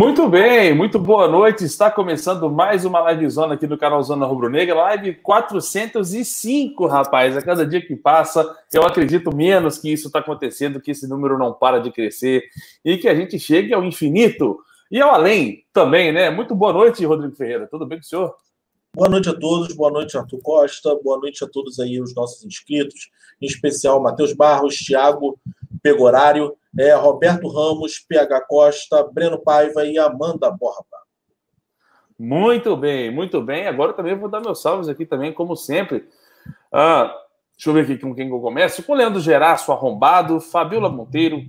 Muito bem, muito boa noite. Está começando mais uma live zona aqui no canal Zona Rubro Negra, live 405, rapaz. A cada dia que passa, eu acredito menos que isso está acontecendo, que esse número não para de crescer e que a gente chegue ao infinito e ao além também, né? Muito boa noite, Rodrigo Ferreira. Tudo bem com o senhor? Boa noite a todos, boa noite, Arthur Costa, boa noite a todos aí, os nossos inscritos, em especial Matheus Barros, Thiago Pegorário, é, Roberto Ramos, PH Costa, Breno Paiva e Amanda Borba. Muito bem, muito bem. Agora também vou dar meus salves aqui também, como sempre. Ah, deixa eu ver aqui com quem eu começo. Com Leandro Geraço, Arrombado, Fabiola Monteiro,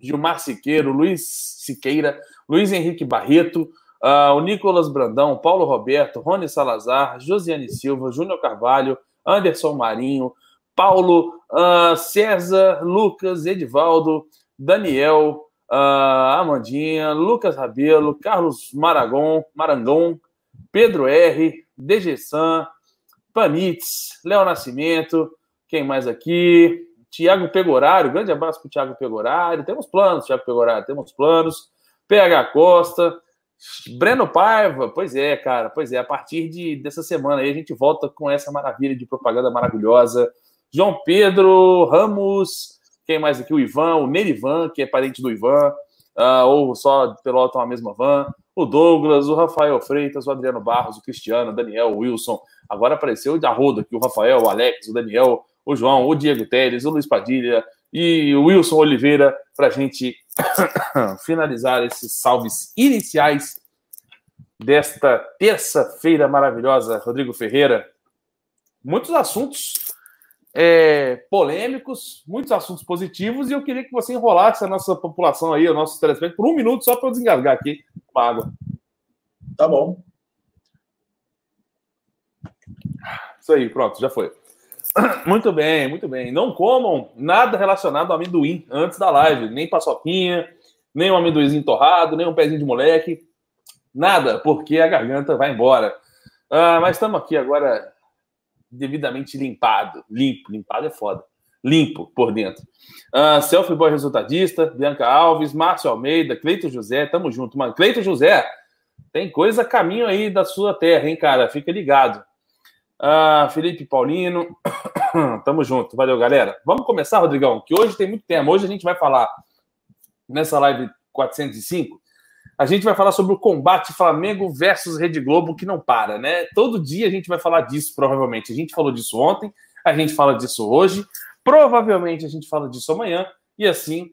Gilmar Siqueiro, Luiz Siqueira, Luiz Henrique Barreto, uh, o Nicolas Brandão, Paulo Roberto, Rony Salazar, Josiane Silva, Júnior Carvalho, Anderson Marinho, Paulo, uh, César, Lucas, Edivaldo, Daniel, uh, Amandinha, Lucas Rabelo, Carlos Maragon, Marangon, Pedro R, DG San, Panitz, Léo Nascimento, quem mais aqui? Tiago Pegorário, grande abraço para o Tiago Pegorário. Temos planos, Tiago Pegorário, temos planos. PH Costa, Breno Paiva, pois é, cara, pois é. A partir de, dessa semana aí a gente volta com essa maravilha de propaganda maravilhosa. João Pedro Ramos, quem mais aqui? O Ivan, o Nerivan, que é parente do Ivan, uh, ou só pilotam a mesma van. O Douglas, o Rafael Freitas, o Adriano Barros, o Cristiano, o Daniel, o Wilson. Agora apareceu de arrodo aqui o Rafael, o Alex, o Daniel, o João, o Diego Teles, o Luiz Padilha e o Wilson Oliveira para a gente finalizar esses salves iniciais desta terça-feira maravilhosa. Rodrigo Ferreira, muitos assuntos é, polêmicos, muitos assuntos positivos, e eu queria que você enrolasse a nossa população aí, o nosso telespectador, por um minuto só para eu desengasgar aqui com água. Tá bom. Isso aí, pronto, já foi. Muito bem, muito bem. Não comam nada relacionado ao amendoim antes da live, nem paçoquinha, nem um amendoizinho torrado, nem um pezinho de moleque, nada, porque a garganta vai embora. Ah, mas estamos aqui agora devidamente limpado. Limpo, limpado é foda. Limpo por dentro. Uh, Selfie Boy Resultadista, Bianca Alves, Márcio Almeida, Cleito José, tamo junto, mano. Cleito José, tem coisa caminho aí da sua terra, hein, cara? Fica ligado. Uh, Felipe Paulino, tamo junto. Valeu, galera. Vamos começar, Rodrigão, que hoje tem muito tema. Hoje a gente vai falar nessa live 405 a gente vai falar sobre o combate Flamengo versus Rede Globo que não para, né? Todo dia a gente vai falar disso, provavelmente. A gente falou disso ontem, a gente fala disso hoje, provavelmente a gente fala disso amanhã, e assim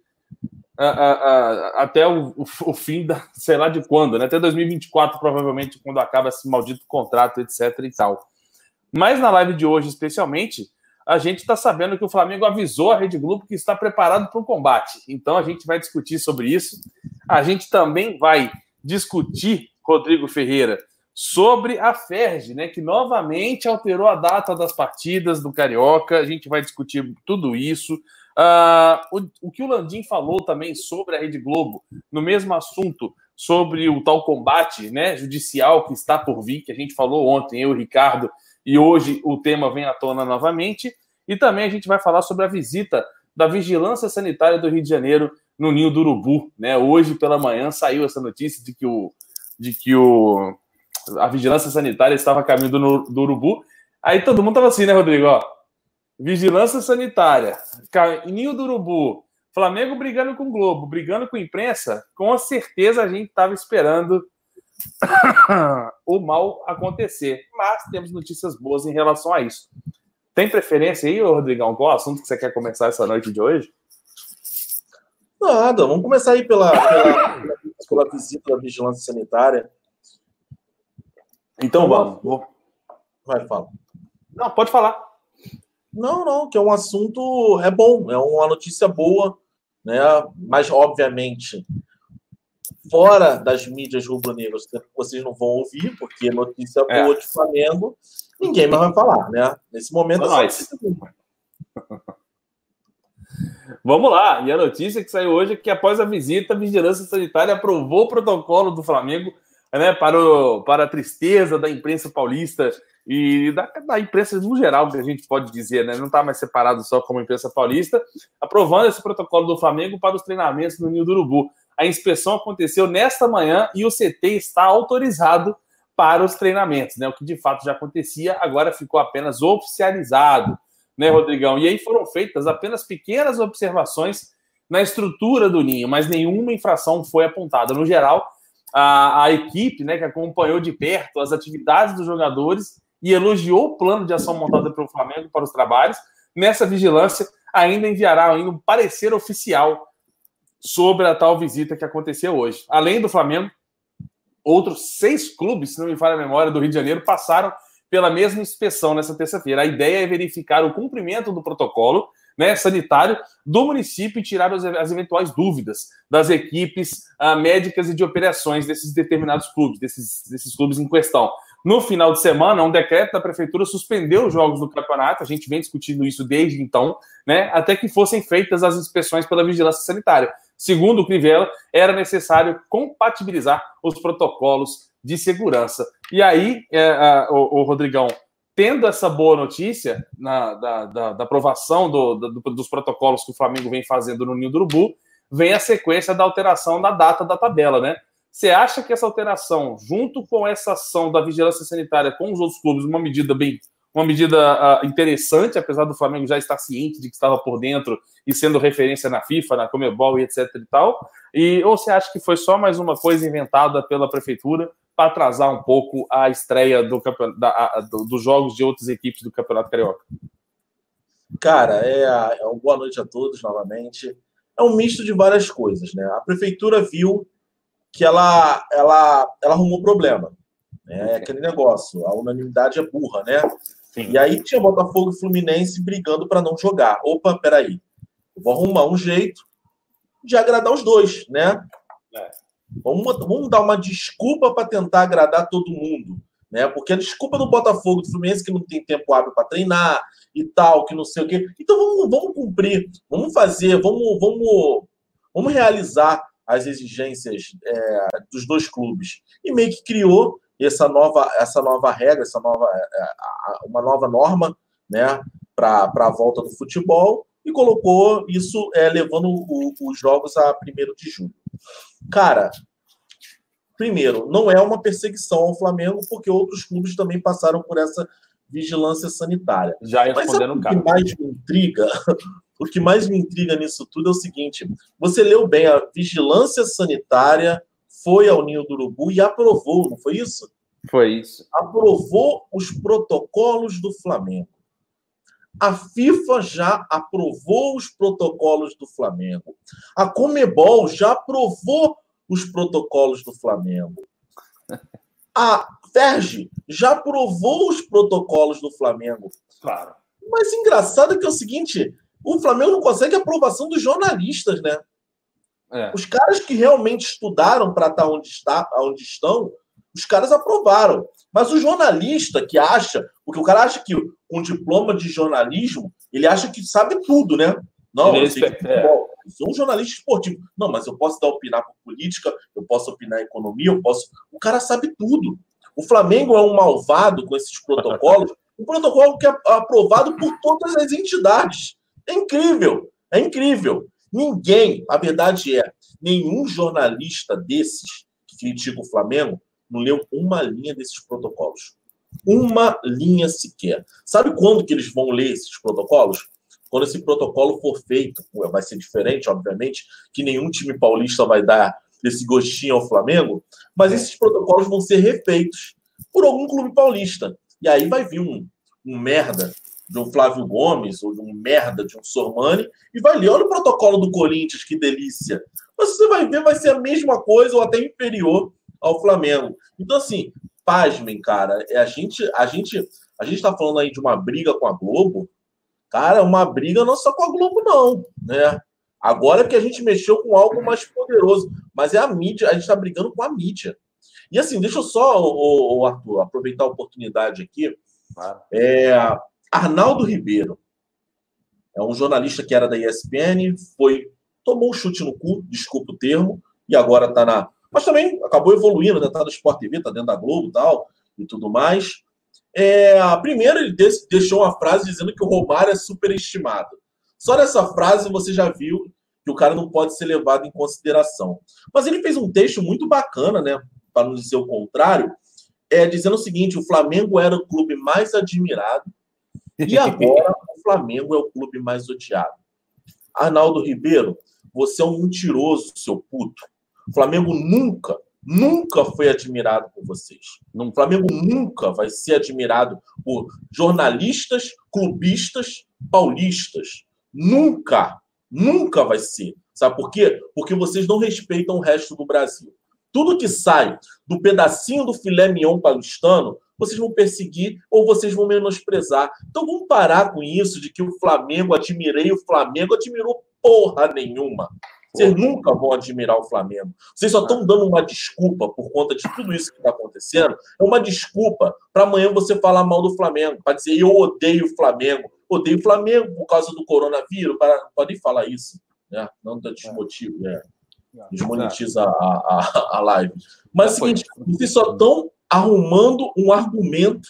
a, a, a, até o, o, fim da, sei lá de quando, né? Até 2024, provavelmente, quando acaba esse maldito contrato, etc e tal. Mas na live de hoje, especialmente, a gente está sabendo que o Flamengo avisou a Rede Globo que está preparado para o combate. Então a gente vai discutir sobre isso. A gente também vai discutir, Rodrigo Ferreira, sobre a Ferge, né, que novamente alterou a data das partidas do Carioca. A gente vai discutir tudo isso. Uh, o, o, que o Landim falou também sobre a Rede Globo, no mesmo assunto, sobre o tal combate né, judicial que está por vir, que a gente falou ontem, eu e o Ricardo, e hoje o tema vem à tona novamente. E também a gente vai falar sobre a visita da Vigilância Sanitária do Rio de Janeiro no Ninho do Urubu. Né? Hoje pela manhã saiu essa notícia de que, o, de que o, a Vigilância Sanitária estava a caminho do, do Urubu. Aí todo mundo estava assim, né, Rodrigo? Ó, Vigilância Sanitária, Ninho do Urubu, Flamengo brigando com o Globo, brigando com a imprensa, com certeza a gente estava esperando o mal acontecer. Mas temos notícias boas em relação a isso. Tem preferência aí, Rodrigão? Qual assunto que você quer começar essa noite de hoje? Nada, vamos começar aí pela, pela, pela visita da vigilância sanitária. Então vamos. Vou... Vai, fala. Não, pode falar. Não, não, que é um assunto, é bom, é uma notícia boa, né? Mas, obviamente, fora das mídias rubro-negras, vocês não vão ouvir, porque notícia é. boa de Flamengo, ninguém mais vai falar, né? Nesse momento. É Vamos lá, e a notícia que saiu hoje é que após a visita, a Vigilância Sanitária aprovou o protocolo do Flamengo né, para, o, para a tristeza da imprensa paulista e da, da, imprensa no geral, que a gente pode dizer, né? Não está mais separado só como imprensa paulista, aprovando esse protocolo do Flamengo para os treinamentos no Ninho do Urubu. A inspeção aconteceu nesta manhã e o CT está autorizado para os treinamentos, né? O que de fato já acontecia, agora ficou apenas oficializado, né, Rodrigão? E aí foram feitas apenas pequenas observações na estrutura do ninho, mas nenhuma infração foi apontada. No geral, a, a equipe, né, que acompanhou de perto as atividades dos jogadores e elogiou o plano de ação montado pelo Flamengo para os trabalhos, nessa vigilância ainda enviará ainda um parecer oficial sobre a tal visita que aconteceu hoje. Além do Flamengo, outros seis clubes, se não me falha a memória, do Rio de Janeiro passaram pela mesma inspeção nessa terça-feira. A ideia é verificar o cumprimento do protocolo né, sanitário do município e tirar as, as eventuais dúvidas das equipes uh, médicas e de operações desses determinados clubes, desses, desses clubes em questão. No final de semana, um decreto da prefeitura suspendeu os jogos do campeonato, a gente vem discutindo isso desde então, né, até que fossem feitas as inspeções pela vigilância sanitária. Segundo o Crivella, era necessário compatibilizar os protocolos de segurança. E aí, é, o, o, Rodrigão, tendo essa boa notícia na, da, da, da aprovação do, do, dos protocolos que o Flamengo vem fazendo no Ninho do Urubu, vem a sequência da alteração da data da tabela, né? Você acha que essa alteração, junto com essa ação da vigilância sanitária com os outros clubes, uma medida bem, uma medida uh, interessante, apesar do Flamengo já estar ciente de que estava por dentro e sendo referência na FIFA, na Comebol e etc e tal? E ou você acha que foi só mais uma coisa inventada pela prefeitura para atrasar um pouco a estreia do, da, a, do, dos jogos de outras equipes do Campeonato Carioca? Cara, é, é uma boa noite a todos novamente. É um misto de várias coisas, né? A prefeitura viu que ela, ela, ela arrumou problema. Né? É aquele negócio, a unanimidade é burra, né? Sim. E aí tinha Botafogo e Fluminense brigando para não jogar. Opa, peraí. Eu vou arrumar um jeito de agradar os dois, né? É. Vamos, vamos dar uma desculpa para tentar agradar todo mundo. Né? Porque a desculpa do Botafogo do Fluminense que não tem tempo hábil para treinar e tal, que não sei o quê. Então vamos, vamos cumprir, vamos fazer, vamos, vamos, vamos realizar as exigências é, dos dois clubes. E meio que criou essa nova, essa nova regra, essa nova, é, uma nova norma né, para a volta do futebol e colocou isso é, levando o, os jogos a 1 de julho. Cara, primeiro, não é uma perseguição ao Flamengo, porque outros clubes também passaram por essa vigilância sanitária. Já respondendo o que mais me intriga o que mais me intriga nisso tudo é o seguinte: você leu bem, a vigilância sanitária foi ao Ninho do Urubu e aprovou, não foi isso? Foi isso. Aprovou os protocolos do Flamengo. A FIFA já aprovou os protocolos do Flamengo. A Comebol já aprovou os protocolos do Flamengo. A Ferge já aprovou os protocolos do Flamengo. Claro. Mas engraçado é que é o seguinte: o Flamengo não consegue a aprovação dos jornalistas, né? É. Os caras que realmente estudaram para estar onde, está, onde estão, os caras aprovaram. Mas o jornalista que acha, porque o cara acha que com diploma de jornalismo, ele acha que sabe tudo, né? Não, eu, sei que, é. eu sou um jornalista esportivo. Não, mas eu posso dar opinar por política, eu posso opinar economia, eu posso. O cara sabe tudo. O Flamengo é um malvado com esses protocolos, um protocolo que é aprovado por todas as entidades. É incrível, é incrível. Ninguém, a verdade é, nenhum jornalista desses que critica o Flamengo não leu uma linha desses protocolos. Uma linha sequer. Sabe quando que eles vão ler esses protocolos? Quando esse protocolo for feito, vai ser diferente, obviamente, que nenhum time paulista vai dar esse gostinho ao Flamengo, mas esses protocolos vão ser refeitos por algum clube paulista. E aí vai vir um, um merda de um Flávio Gomes ou de um merda de um Sormani e vai ler, olha o protocolo do Corinthians, que delícia. Mas você vai ver, vai ser a mesma coisa ou até inferior ao Flamengo. Então, assim, pasmem, cara. É a gente, a gente, a gente está falando aí de uma briga com a Globo. Cara, uma briga não só com a Globo, não, né? Agora é que a gente mexeu com algo mais poderoso, mas é a mídia, a gente está brigando com a mídia. E assim, deixa eu só, o, Arthur, aproveitar a oportunidade aqui. É, Arnaldo Ribeiro é um jornalista que era da ESPN, foi tomou um chute no cu, desculpa o termo, e agora está na. Mas também acabou evoluindo, né? Tá no Sport TV, está dentro da Globo e tal, e tudo mais. É, primeiro, ele deixou uma frase dizendo que o Romário é superestimado. Só nessa frase você já viu que o cara não pode ser levado em consideração. Mas ele fez um texto muito bacana, né? Para não dizer o contrário, é, dizendo o seguinte: o Flamengo era o clube mais admirado e agora o Flamengo é o clube mais odiado. Arnaldo Ribeiro, você é um mentiroso, seu puto. O Flamengo nunca, nunca foi admirado por vocês. O Flamengo nunca vai ser admirado por jornalistas, clubistas, paulistas. Nunca, nunca vai ser. Sabe por quê? Porque vocês não respeitam o resto do Brasil. Tudo que sai do pedacinho do filé mignon paulistano, vocês vão perseguir ou vocês vão menosprezar. Então vamos parar com isso de que o Flamengo, admirei o Flamengo, admirou porra nenhuma. Vocês nunca vão admirar o Flamengo. Vocês só estão dando uma desculpa por conta de tudo isso que está acontecendo. É uma desculpa para amanhã você falar mal do Flamengo, para dizer eu odeio o Flamengo. Odeio o Flamengo por causa do coronavírus. Para, podem falar isso. Né? Não dá desmotivo. Né? Desmonetiza a, a, a live. Mas é o seguinte, vocês só estão arrumando um argumento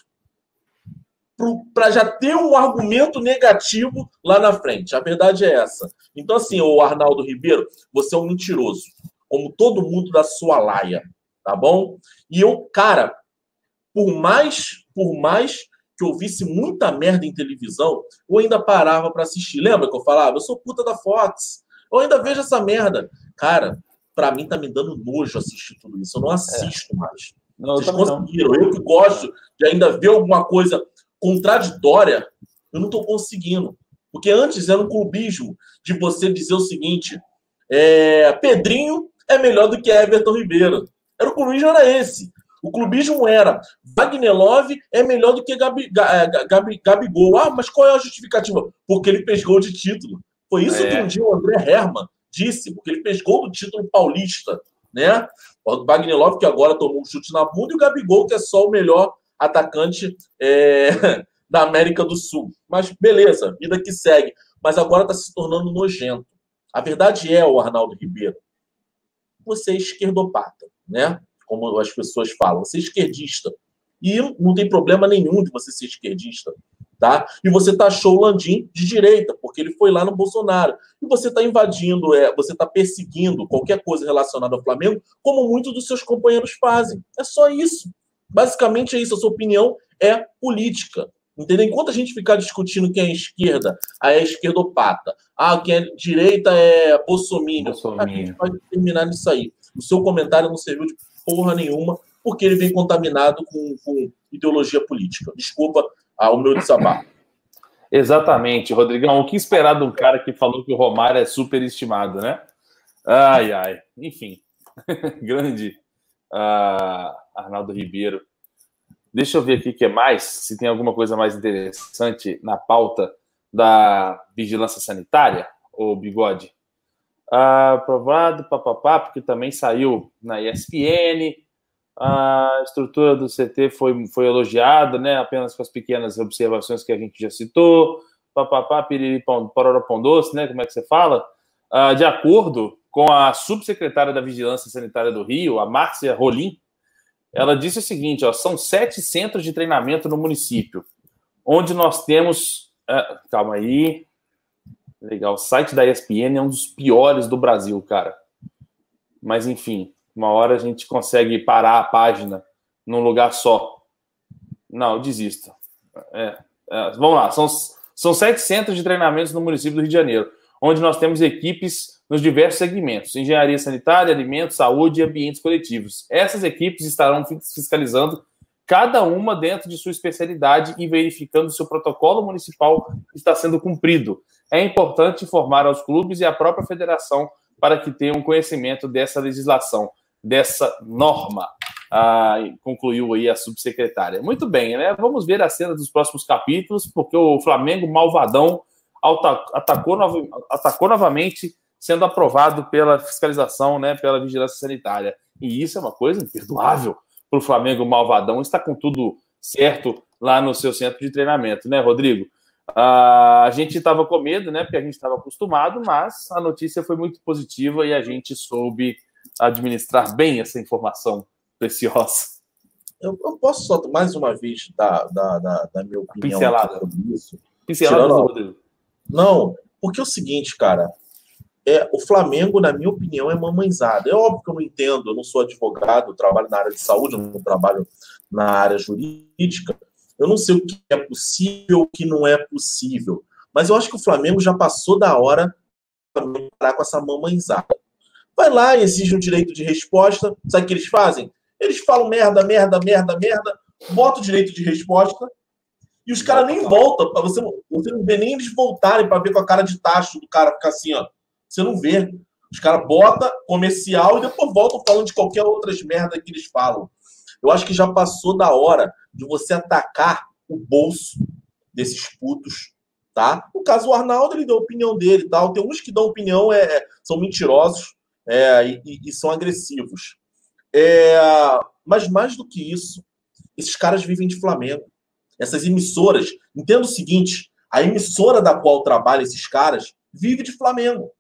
para já ter um argumento negativo lá na frente. A verdade é essa. Então, assim, o Arnaldo Ribeiro, você é um mentiroso, como todo mundo da sua laia, tá bom? E eu, cara, por mais, por mais que eu visse muita merda em televisão, eu ainda parava para assistir. Lembra que eu falava? Eu sou puta da Fox. Eu ainda vejo essa merda. Cara, para mim tá me dando nojo assistir tudo isso. Eu não assisto é. mais. Não, Vocês conseguiram. Não. Eu que gosto de ainda ver alguma coisa contraditória, eu não estou conseguindo. Porque antes era um clubismo de você dizer o seguinte: é, Pedrinho é melhor do que Everton Ribeiro. Era o clubismo era esse. O clubismo era Wagner Love é melhor do que Gabi, é, Gabi, Gabigol. Ah, mas qual é a justificativa? Porque ele pescou de título. Foi isso é. que um dia o André Herman disse, porque ele pescou do título paulista. Né? O Wagner Love, que agora tomou um chute na bunda, e o Gabigol, que é só o melhor atacante é, da América do Sul. Mas beleza, vida que segue. Mas agora está se tornando nojento. A verdade é, o Arnaldo Ribeiro, você é esquerdopata, né? Como as pessoas falam, você é esquerdista. E não tem problema nenhum de você ser esquerdista, tá? E você taxou o Landim de direita, porque ele foi lá no Bolsonaro. E você está invadindo, é, você está perseguindo qualquer coisa relacionada ao Flamengo, como muitos dos seus companheiros fazem. É só isso. Basicamente é isso. A sua opinião é política. Entendeu? Enquanto a gente ficar discutindo quem é esquerda, a é esquerdopata, ah, quem é direita é bolsominion, a gente pode terminar nisso aí. O seu comentário não serviu de porra nenhuma, porque ele vem contaminado com, com ideologia política. Desculpa ah, o meu desabafo. Exatamente, Rodrigão. O que esperar de um cara que falou que o Romário é superestimado, né? Ai, ai. Enfim, grande uh, Arnaldo Ribeiro. Deixa eu ver aqui o que é mais, se tem alguma coisa mais interessante na pauta da vigilância sanitária, o bigode. Ah, aprovado, papapá, porque também saiu na ESPN. A estrutura do CT foi, foi elogiada, né? Apenas com as pequenas observações que a gente já citou. Papapá, piriri, pororó, pão doce, né? Como é que você fala? Ah, de acordo com a subsecretária da Vigilância Sanitária do Rio, a Márcia Rolim, ela disse o seguinte: ó, são sete centros de treinamento no município, onde nós temos. Uh, calma aí. Legal. O site da ESPN é um dos piores do Brasil, cara. Mas, enfim, uma hora a gente consegue parar a página num lugar só. Não, eu desisto. É, é, vamos lá. São, são sete centros de treinamento no município do Rio de Janeiro, onde nós temos equipes nos diversos segmentos: engenharia sanitária, alimentos, saúde e ambientes coletivos. Essas equipes estarão fiscalizando cada uma dentro de sua especialidade e verificando se o protocolo municipal está sendo cumprido. É importante informar aos clubes e à própria federação para que tenham conhecimento dessa legislação, dessa norma. Ah, concluiu aí a subsecretária. Muito bem, né? Vamos ver a cena dos próximos capítulos, porque o Flamengo malvadão atacou, atacou novamente sendo aprovado pela fiscalização, né, pela vigilância sanitária. E isso é uma coisa imperdoável para o Flamengo malvadão está com tudo certo lá no seu centro de treinamento, né, Rodrigo? Uh, a gente estava com medo, né, porque a gente estava acostumado, mas a notícia foi muito positiva e a gente soube administrar bem essa informação preciosa. Eu, eu posso só mais uma vez dar, dar, dar, dar minha opinião Pincelada. sobre isso? Pincelada, Tirando... Rodrigo. Não, porque é o seguinte, cara, é, o Flamengo, na minha opinião, é mamãezada. É óbvio que eu não entendo, eu não sou advogado, trabalho na área de saúde, não trabalho na área jurídica. Eu não sei o que é possível, o que não é possível. Mas eu acho que o Flamengo já passou da hora para parar com essa mamãezada. Vai lá e exige um direito de resposta. Sabe o que eles fazem? Eles falam merda, merda, merda, merda, bota o direito de resposta e os caras nem voltam. Você, você não vê nem eles voltarem para ver com a cara de tacho do cara ficar assim, ó. Você não vê. Os caras botam comercial e depois voltam falando de qualquer outras merda que eles falam. Eu acho que já passou da hora de você atacar o bolso desses putos, tá? No caso, o Arnaldo, ele deu a opinião dele e tal. Tem uns que dão opinião, é, é são mentirosos é, e, e, são agressivos. É, mas mais do que isso, esses caras vivem de Flamengo. Essas emissoras, entenda o seguinte, a emissora da qual trabalham esses caras vive de Flamengo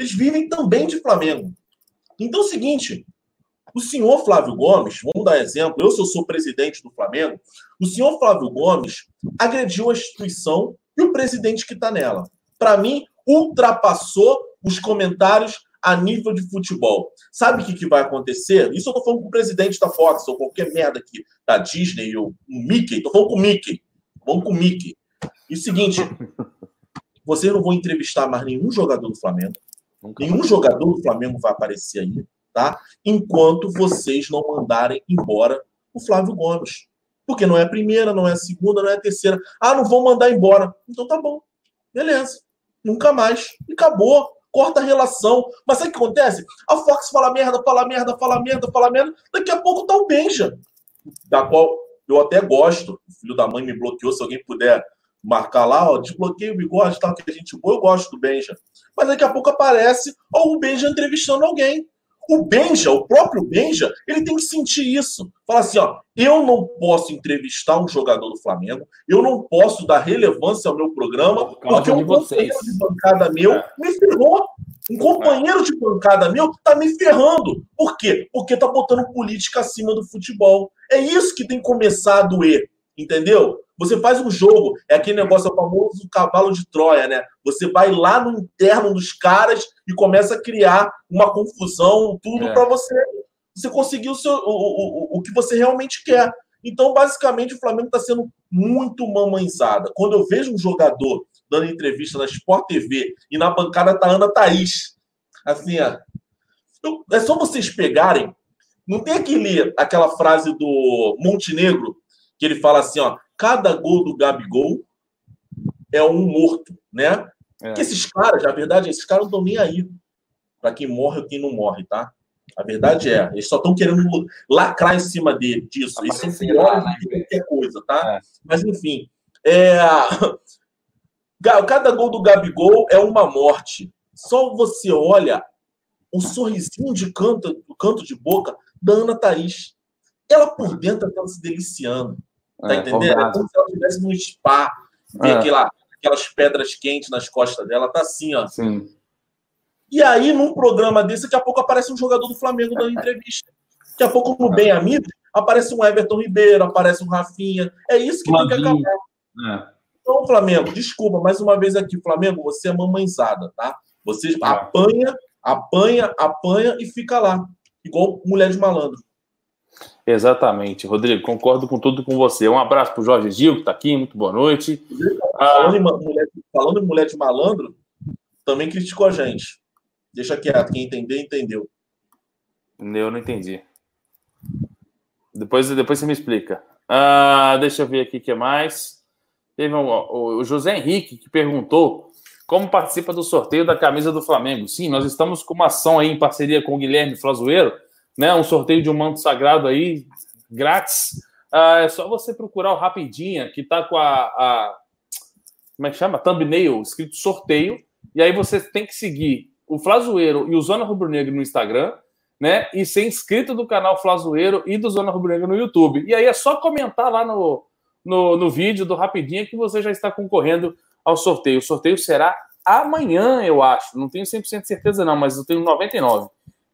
eles vivem também de Flamengo. Então é o seguinte, o senhor Flávio Gomes, vamos dar exemplo, eu sou, sou presidente do Flamengo, o senhor Flávio Gomes agrediu a instituição e o presidente que está nela. Para mim, ultrapassou os comentários a nível de futebol. Sabe o que, que vai acontecer? Isso eu tô falando com o presidente da Fox, ou qualquer merda aqui da Disney, ou o Mickey, tô falando com o Mickey. Vamos com o Mickey. E o seguinte, vocês não vão entrevistar mais nenhum jogador do Flamengo. Nunca Nenhum jogador do Flamengo vai aparecer aí, tá? Enquanto vocês não mandarem embora o Flávio Gomes. Porque não é a primeira, não é a segunda, não é a terceira. Ah, não vão mandar embora. Então tá bom. Beleza. Nunca mais. E acabou. Corta a relação. Mas sabe o que acontece? A Fox fala merda, fala merda, fala merda, fala merda. Daqui a pouco tá o Benja. Da qual eu até gosto. O filho da mãe me bloqueou. Se alguém puder marcar lá, ó, desbloqueio o bigode, tal, que a gente boa, eu gosto do Benja. Mas daqui a pouco aparece ó, o Benja entrevistando alguém. O Benja, o próprio Benja, ele tem que sentir isso. Fala assim, ó, eu não posso entrevistar um jogador do Flamengo, eu não posso dar relevância ao meu programa, porque um companheiro de bancada meu é. me ferrou. Um companheiro de bancada meu tá me ferrando. Por quê? Porque tá botando política acima do futebol. É isso que tem começado a doer, entendeu? Você faz um jogo, é aquele negócio famoso cavalo de Troia, né? Você vai lá no interno dos caras e começa a criar uma confusão, tudo é. para você você conseguir o, seu, o, o, o que você realmente quer. Então, basicamente, o Flamengo está sendo muito mamãezada. Quando eu vejo um jogador dando entrevista na Sport TV e na bancada tá Ana Thaís, assim, ó, é só vocês pegarem. Não tem aquele, aquela frase do Montenegro que ele fala assim, ó, cada gol do Gabigol é um morto, né? É. Que esses caras, a verdade é, esses caras não estão nem aí para quem morre ou quem não morre, tá? A verdade é, eles só estão querendo lacrar em cima dele, disso. Isso é pior do que qualquer coisa, tá? É. Mas, enfim, é... cada gol do Gabigol é uma morte. Só você olha o sorrisinho de canto, do canto de boca da Ana Thaís. Ela por dentro está se deliciando. Tá é, entendendo? É como se ela estivesse num spa, tem é. aquela, aquelas pedras quentes nas costas dela, tá assim, ó. Sim. E aí, num programa desse, daqui a pouco aparece um jogador do Flamengo dando entrevista. Daqui a pouco, no Bem Amigo, aparece um Everton Ribeiro, aparece um Rafinha. É isso que Flavinho. tem que acabar. É. Então, Flamengo, desculpa, mais uma vez aqui, Flamengo, você é mamãezada, tá? Você é. apanha, apanha, apanha e fica lá. Igual mulher de malandro. Exatamente, Rodrigo, concordo com tudo com você. Um abraço para o Jorge Gil, que está aqui, muito boa noite. Falando, ah, em mulher, falando em mulher de malandro, também criticou a gente. Deixa quieto, quem entender, entendeu. Eu não entendi. Depois, depois você me explica. Ah, deixa eu ver aqui o que mais. Teve um, o José Henrique que perguntou como participa do sorteio da camisa do Flamengo. Sim, nós estamos com uma ação aí em parceria com o Guilherme Flazoeiro né? Um sorteio de um manto sagrado aí, grátis. Ah, é só você procurar o Rapidinha, que tá com a, a, Como é que chama? Thumbnail, escrito sorteio. E aí você tem que seguir o Flazoeiro e o Zona Rubro Negro no Instagram, né? E ser inscrito do canal Flazoeiro e do Zona Rubro Negro no YouTube. E aí é só comentar lá no, no, no vídeo do Rapidinha que você já está concorrendo ao sorteio. O sorteio será amanhã, eu acho. Não tenho 100% certeza, não, mas eu tenho 99%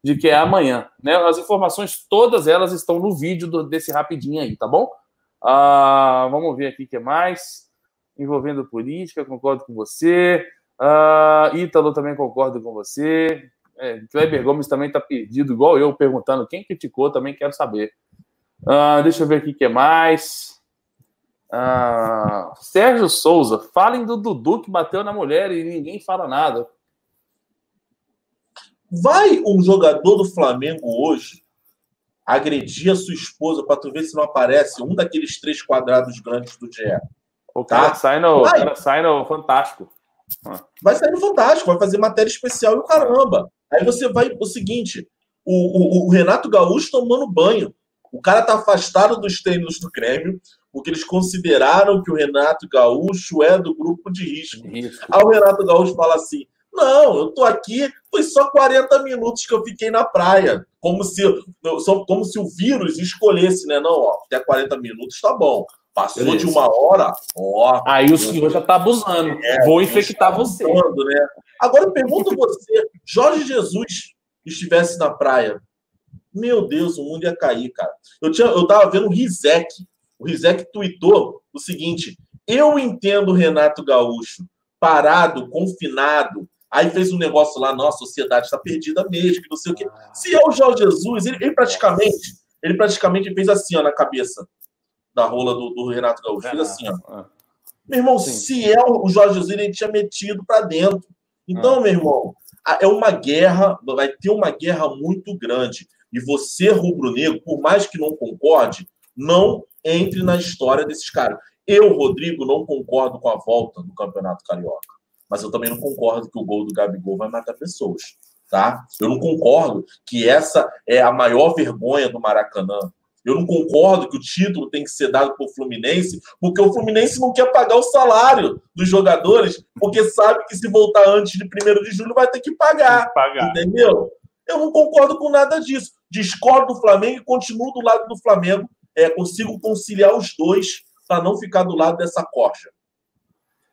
de que é amanhã. Né? As informações, todas elas estão no vídeo do, desse rapidinho aí, tá bom? Ah, vamos ver aqui o que mais. Envolvendo política, concordo com você. Uh, Ítalo também concordo com você. É, Kleber Gomes também está perdido, igual eu, perguntando quem criticou, também quero saber. Uh, deixa eu ver aqui o que mais. Uh, Sérgio Souza, falem do Dudu que bateu na mulher e ninguém fala nada. Vai um jogador do Flamengo hoje agredir a sua esposa para tu ver se não aparece um daqueles três quadrados grandes do GE? O cara, tá? sai, no, cara sai no Fantástico. Vai sair no Fantástico, vai fazer matéria especial e o caramba. Aí você vai o seguinte: o, o, o Renato Gaúcho tomando banho. O cara tá afastado dos treinos do Grêmio, porque eles consideraram que o Renato Gaúcho é do grupo de risco. Isso. Aí o Renato Gaúcho fala assim: não, eu tô aqui, foi só 40 minutos que eu fiquei na praia. Como se, como se o vírus escolhesse, né? Não, ó, até 40 minutos tá bom. Passou Beleza. de uma hora, ó. Aí o senhor já tá abusando. É, Vou infectar tá você. Né? Agora eu pergunto você: Jorge Jesus estivesse na praia, meu Deus, o mundo ia cair, cara. Eu, tinha, eu tava vendo o Rizek. O Rizek tweetou o seguinte: eu entendo o Renato Gaúcho parado, confinado. Aí fez um negócio lá, nossa, a sociedade está perdida mesmo, que não sei o quê. Se é o Jorge Jesus, ele, ele praticamente, ele praticamente fez assim, ó, na cabeça da rola do, do Renato Gaúcho. Fez assim, ó. Meu irmão, Sim. se é o Jorge Jesus, ele tinha metido para dentro. Então, ah. meu irmão, é uma guerra, vai ter uma guerra muito grande. E você, rubro-negro, por mais que não concorde, não entre na história desses caras. Eu, Rodrigo, não concordo com a volta do Campeonato Carioca. Mas eu também não concordo que o gol do Gabigol vai matar pessoas. Tá? Eu não concordo que essa é a maior vergonha do Maracanã. Eu não concordo que o título tem que ser dado para o Fluminense, porque o Fluminense não quer pagar o salário dos jogadores, porque sabe que se voltar antes de 1 de julho vai ter que pagar. pagar. Entendeu? Eu não concordo com nada disso. Discordo do Flamengo e continuo do lado do Flamengo. É, consigo conciliar os dois para não ficar do lado dessa corja.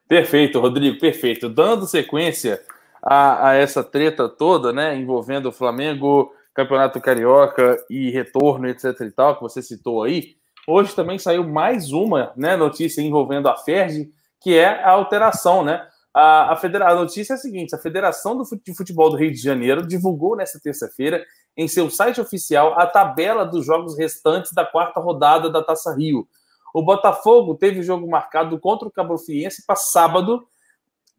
Perfeito, Rodrigo, perfeito. Dando sequência a, a essa treta toda, né, envolvendo o Flamengo, Campeonato Carioca e retorno, etc e tal, que você citou aí, hoje também saiu mais uma né, notícia envolvendo a Ferdi, que é a alteração, né? A, a, federa... a notícia é a seguinte: a Federação de Futebol do Rio de Janeiro divulgou nesta terça-feira em seu site oficial a tabela dos jogos restantes da quarta rodada da Taça Rio. O Botafogo teve jogo marcado contra o Cabo Friense para sábado,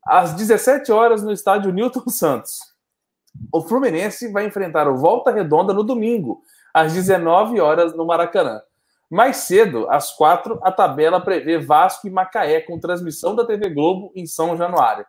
às 17 horas, no estádio Newton Santos. O Fluminense vai enfrentar o Volta Redonda no domingo, às 19 horas, no Maracanã. Mais cedo, às quatro, a tabela prevê Vasco e Macaé com transmissão da TV Globo em São Januário.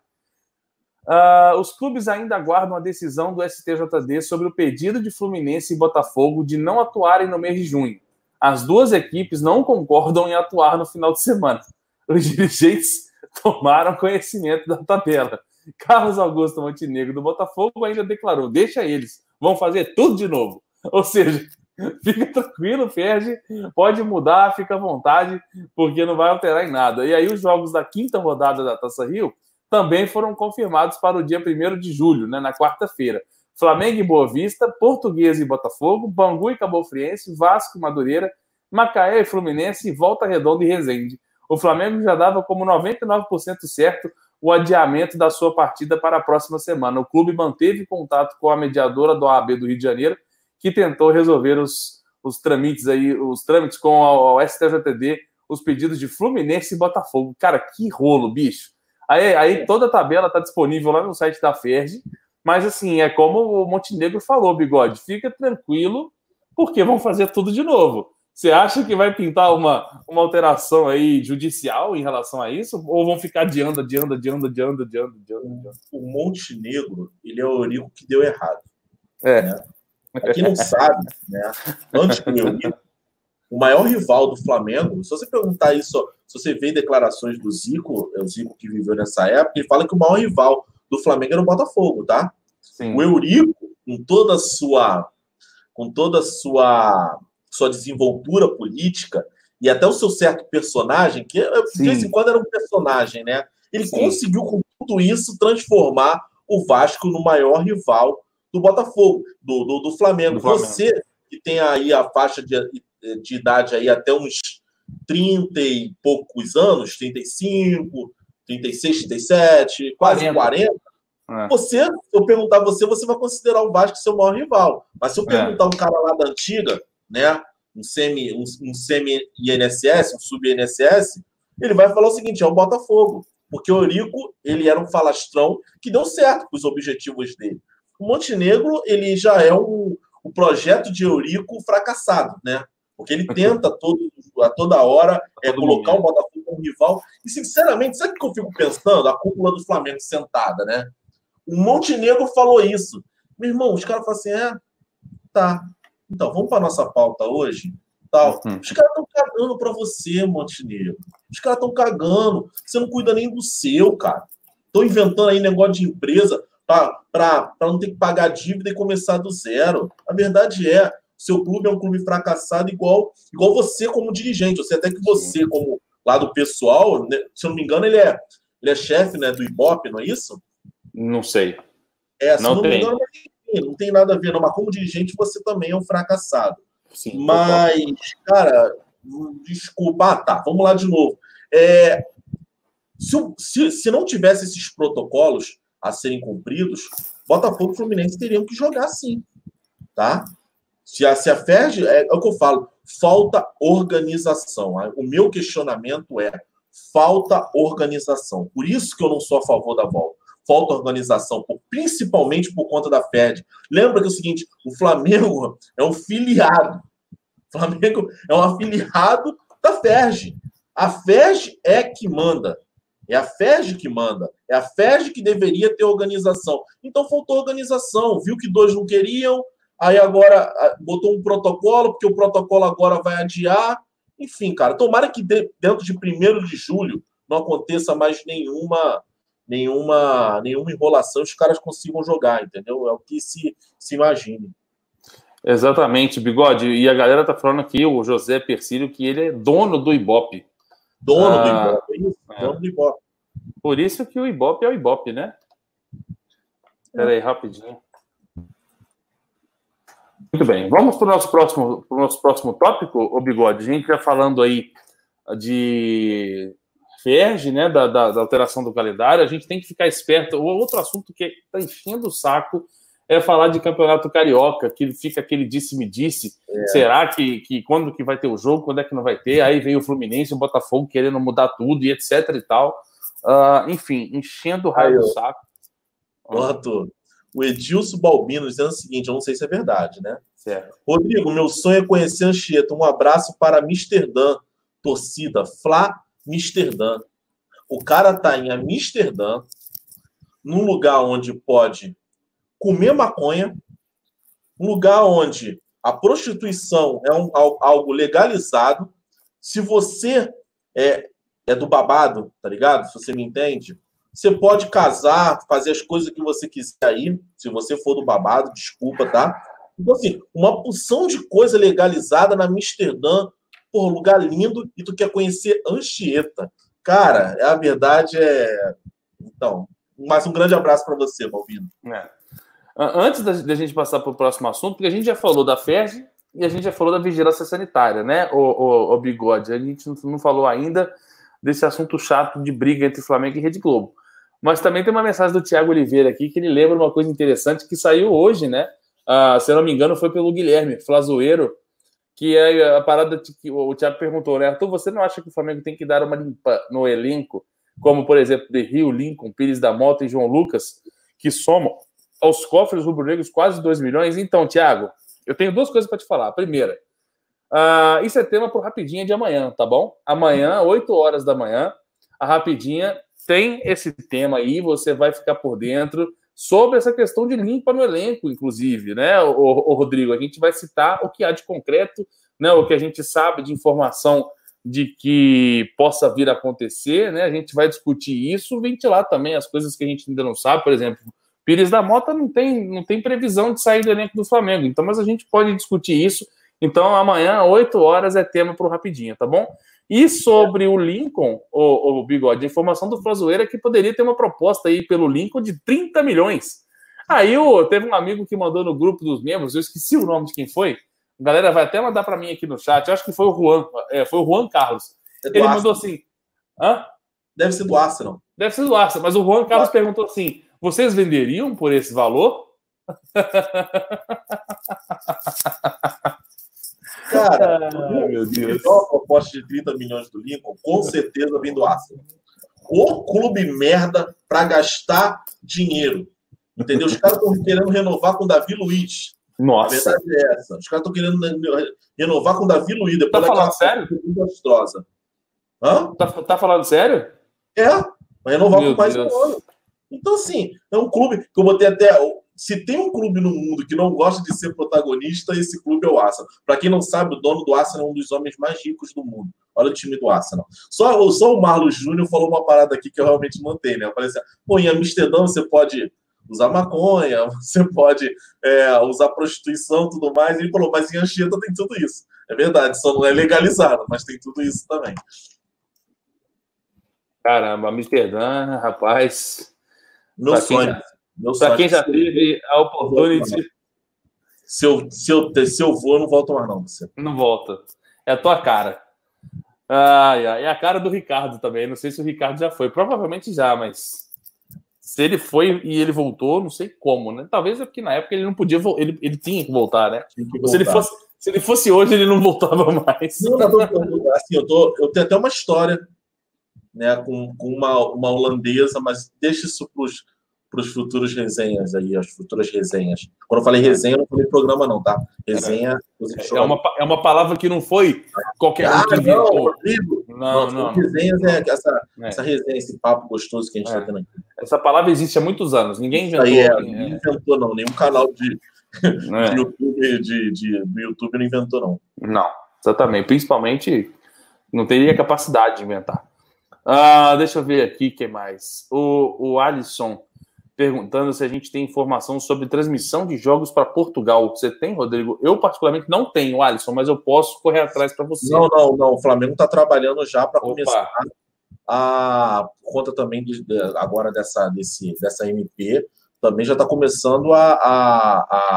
Uh, os clubes ainda aguardam a decisão do STJD sobre o pedido de Fluminense e Botafogo de não atuarem no mês de junho. As duas equipes não concordam em atuar no final de semana. Os dirigentes tomaram conhecimento da tabela. Carlos Augusto Montenegro do Botafogo ainda declarou: deixa eles, vão fazer tudo de novo. Ou seja, Fica tranquilo, Ferge. Pode mudar, fica à vontade, porque não vai alterar em nada. E aí, os jogos da quinta rodada da Taça Rio também foram confirmados para o dia 1 de julho, né, na quarta-feira. Flamengo e Boa Vista, Portuguesa e Botafogo, Bangu e Cabo Friense, Vasco e Madureira, Macaé e Fluminense e Volta Redonda e Resende. O Flamengo já dava como 99% certo o adiamento da sua partida para a próxima semana. O clube manteve contato com a mediadora do AB do Rio de Janeiro que tentou resolver os, os trâmites aí, os trâmites com o STJD, os pedidos de Fluminense e Botafogo. Cara, que rolo, bicho. Aí, aí toda a tabela está disponível lá no site da Ferdi, mas assim, é como o Montenegro falou, Bigode, fica tranquilo, porque vão fazer tudo de novo. Você acha que vai pintar uma, uma alteração aí judicial em relação a isso? Ou vão ficar adiando, adiando, adiando, adiando, adiando, adiando? adiando? O Montenegro, ele é o único que deu errado. É. Né? Quem não sabe, né, antes do meu livro, o maior rival do Flamengo, se você perguntar isso, se você vê declarações do Zico, é o Zico que viveu nessa época, ele fala que o maior rival do Flamengo era o Botafogo, tá? Sim. O Eurico, com toda a sua com toda a sua sua desenvoltura política e até o seu certo personagem, que de vez em quando era um personagem, né? Ele Sim. conseguiu com tudo isso transformar o Vasco no maior rival do Botafogo, do, do, do Flamengo. do Flamengo. Você que tem aí a faixa de, de idade aí até uns 30 e poucos anos, 35, 36, 37, quase 40. 40 é. Você, se eu perguntar você, você vai considerar o Vasco seu maior rival. Mas se eu é. perguntar é. um cara lá da antiga, né? Um semi, um, um semi-INSS, um sub-INSS, ele vai falar o seguinte: é o Botafogo. Porque o Eurico, ele era um falastrão que deu certo com os objetivos dele. O Montenegro, ele já é um, um projeto de Eurico fracassado, né? Porque ele tenta todo, a toda hora é, colocar o Botafogo como rival. E, sinceramente, sabe o que eu fico pensando? A cúpula do Flamengo sentada, né? O Montenegro falou isso. Meu irmão, os caras falam assim: é, tá. Então, vamos para nossa pauta hoje. Tal. Uhum. Os caras estão cagando para você, Montenegro. Os caras estão cagando. Você não cuida nem do seu, cara. Estão inventando aí negócio de empresa para não ter que pagar dívida e começar do zero. A verdade é, seu clube é um clube fracassado igual, igual você como dirigente. Você até que você, como lado pessoal, né, se eu não me engano, ele é, ele é chefe né, do Ibope, não é isso? Não sei. É, se não, não tem. Engano, não tem nada a ver, não. Mas como dirigente, você também é um fracassado. Sim, mas, cara, desculpa. Ah, tá. Vamos lá de novo. É, se, se, se não tivesse esses protocolos a serem cumpridos, Botafogo e Fluminense teriam que jogar sim. Tá? Se a, se a é, é o que eu falo, falta organização. O meu questionamento é falta organização. Por isso que eu não sou a favor da volta falta organização, principalmente por conta da Fed. Lembra que é o seguinte: o Flamengo é um filiado. O Flamengo é um afiliado da FERJ. A FERJ é que manda. É a FERJ que manda. É a FERJ que deveria ter organização. Então faltou organização. Viu que dois não queriam, aí agora botou um protocolo, porque o protocolo agora vai adiar. Enfim, cara, tomara que dentro de 1 de julho não aconteça mais nenhuma nenhuma, nenhuma enrolação, os caras consigam jogar, entendeu? É o que se, se imagine. Exatamente, Bigode. E a galera tá falando aqui, o José Persílio, que ele é dono do Ibope. Dono ah, do Ibope, é isso, é. dono do Ibope. Por isso que o Ibope é o Ibope, né? Espera aí, rapidinho. Muito bem, vamos para o nosso próximo, pro nosso próximo tópico, o Bigode. A gente já falando aí de FERJ, né, da, da, da, alteração do calendário, a gente tem que ficar esperto. O outro assunto que está enchendo o saco é falar de campeonato carioca, que fica aquele disse-me-disse. -disse. É. Será que, que quando que vai ter o jogo, quando é que não vai ter? Aí veio o Fluminense, o Botafogo querendo mudar tudo e etc e tal. Uh, enfim, enchendo o raio do saco. Arthur, o Edilson Balbino dizendo o seguinte: eu não sei se é verdade, né? Certo. Rodrigo, meu sonho é conhecer Anchieta. Um abraço para Amsterdã, torcida Flá Amsterdã. O cara está em Amsterdã, num lugar onde pode comer maconha, um lugar onde a prostituição é um, algo legalizado. Se você é, é do babado, tá ligado? Se você me entende, você pode casar, fazer as coisas que você quiser aí, se você for do babado, desculpa, tá? Então, assim, uma porção de coisa legalizada na Amsterdã, por lugar lindo e tu quer conhecer Anchieta. Cara, a verdade é. Então, mais um grande abraço para você, Malvino. É. Antes da, gente passar para o próximo assunto, porque a gente já falou da FERJ e a gente já falou da vigilância sanitária, né, o, o, o Bigode? A gente não falou ainda desse assunto chato de briga entre Flamengo e Rede Globo. Mas também tem uma mensagem do Tiago Oliveira aqui que ele lembra uma coisa interessante que saiu hoje, né? Ah, se eu não me engano, foi pelo Guilherme Flazoeiro, que é a parada que o Thiago perguntou, né? Arthur, você não acha que o Flamengo tem que dar uma limpa no elenco, como, por exemplo, de Rio, Lincoln, Pires da Mota e João Lucas, que somam aos cofres rubro-negros quase 2 milhões? Então, Thiago, eu tenho duas coisas para te falar. Primeira, uh, isso é tema para Rapidinha de amanhã, tá bom? Amanhã, 8 horas da manhã, a Rapidinha tem esse tema aí, você vai ficar por dentro sobre essa questão de limpa no elenco, inclusive, né, o, o, Rodrigo? A gente vai citar o que há de concreto, né, o que a gente sabe de informação de que possa vir a acontecer, né? A gente vai discutir isso, ventilar também as coisas que a gente ainda não sabe, por exemplo, Pires da Mota não tem, não tem previsão de sair do elenco do Flamengo, então, mas a gente pode discutir isso. Então, amanhã, 8 horas, é tema para o Rapidinho, tá bom? E sobre o Lincoln, o, o Bigode, a informação do Flazoeira é que poderia ter uma proposta aí pelo Lincoln de 30 milhões. Aí o, teve um amigo que mandou no grupo dos membros, eu esqueci o nome de quem foi. A galera vai até mandar para mim aqui no chat. Eu acho que foi o Juan, é, foi o Juan Carlos. É Ele mandou assim: Hã? Deve ser do Arsenal. Deve ser do Arsenal. Mas o Juan Carlos perguntou assim: vocês venderiam por esse valor? Cara, ah, meu Deus. Uma proposta de 30 milhões do Lincoln, com certeza vem do Arsenal. O clube merda para gastar dinheiro. Entendeu? Os caras estão querendo renovar com o Davi Luiz. Nossa. A verdade é essa. Os caras estão querendo renovar com o Davi Luiz. Depois tá falando sério? Hã? Tá, tá falando sério? É. Vai renovar Meu com mais Deus. um ano. Então, assim, é um clube que eu botei até. Se tem um clube no mundo que não gosta de ser protagonista, esse clube é o Arsenal. Para quem não sabe, o dono do Arsenal é um dos homens mais ricos do mundo. Olha o time do Arsenal. Só, só o Marlos Júnior falou uma parada aqui que eu realmente mantenho, né? Falei assim, pô, em Amsterdã você pode usar maconha, você pode é, usar prostituição tudo mais. E ele falou, mas em Anchieta tem tudo isso. É verdade, só não é legalizado, mas tem tudo isso também. Caramba, Amsterdã, rapaz. Meu sonho. Meu Para quem já teve a oportunidade. Se eu, se, eu, se eu vou, eu não volto mais, não. Você. Não volta. É a tua cara. Ah, é a cara do Ricardo também. Não sei se o Ricardo já foi. Provavelmente já, mas se ele foi e ele voltou, não sei como, né? Talvez é porque na época ele não podia, ele, ele tinha que voltar, né? Que voltar. Se, ele fosse, se ele fosse hoje, ele não voltava mais. Não, não, não, assim, eu, tô, eu tenho até uma história né, com, com uma, uma holandesa, mas deixa isso para os futuros resenhas aí, as futuras resenhas. Quando eu falei resenha, eu não falei programa, não, tá? Resenha. É, é uma, é uma palavra que não foi qualquer ah, um que inventou. Não, não, não, Resenhas é essa, é. essa resenha, esse papo gostoso que a gente está é. tendo aqui. Essa palavra existe há muitos anos, ninguém inventou. Aí é, ninguém inventou, não. Nenhum canal de, é. de, YouTube, de, de, do YouTube não inventou, não. Não, exatamente. Principalmente não teria capacidade de inventar. Ah, deixa eu ver aqui quem mais. O, o Alisson perguntando se a gente tem informação sobre transmissão de jogos para Portugal. Você tem, Rodrigo? Eu, particularmente, não tenho, Alisson, mas eu posso correr atrás para você. Não, não, não. O Flamengo está trabalhando já para começar a por conta também de, agora dessa, desse, dessa MP, também já está começando a, a, a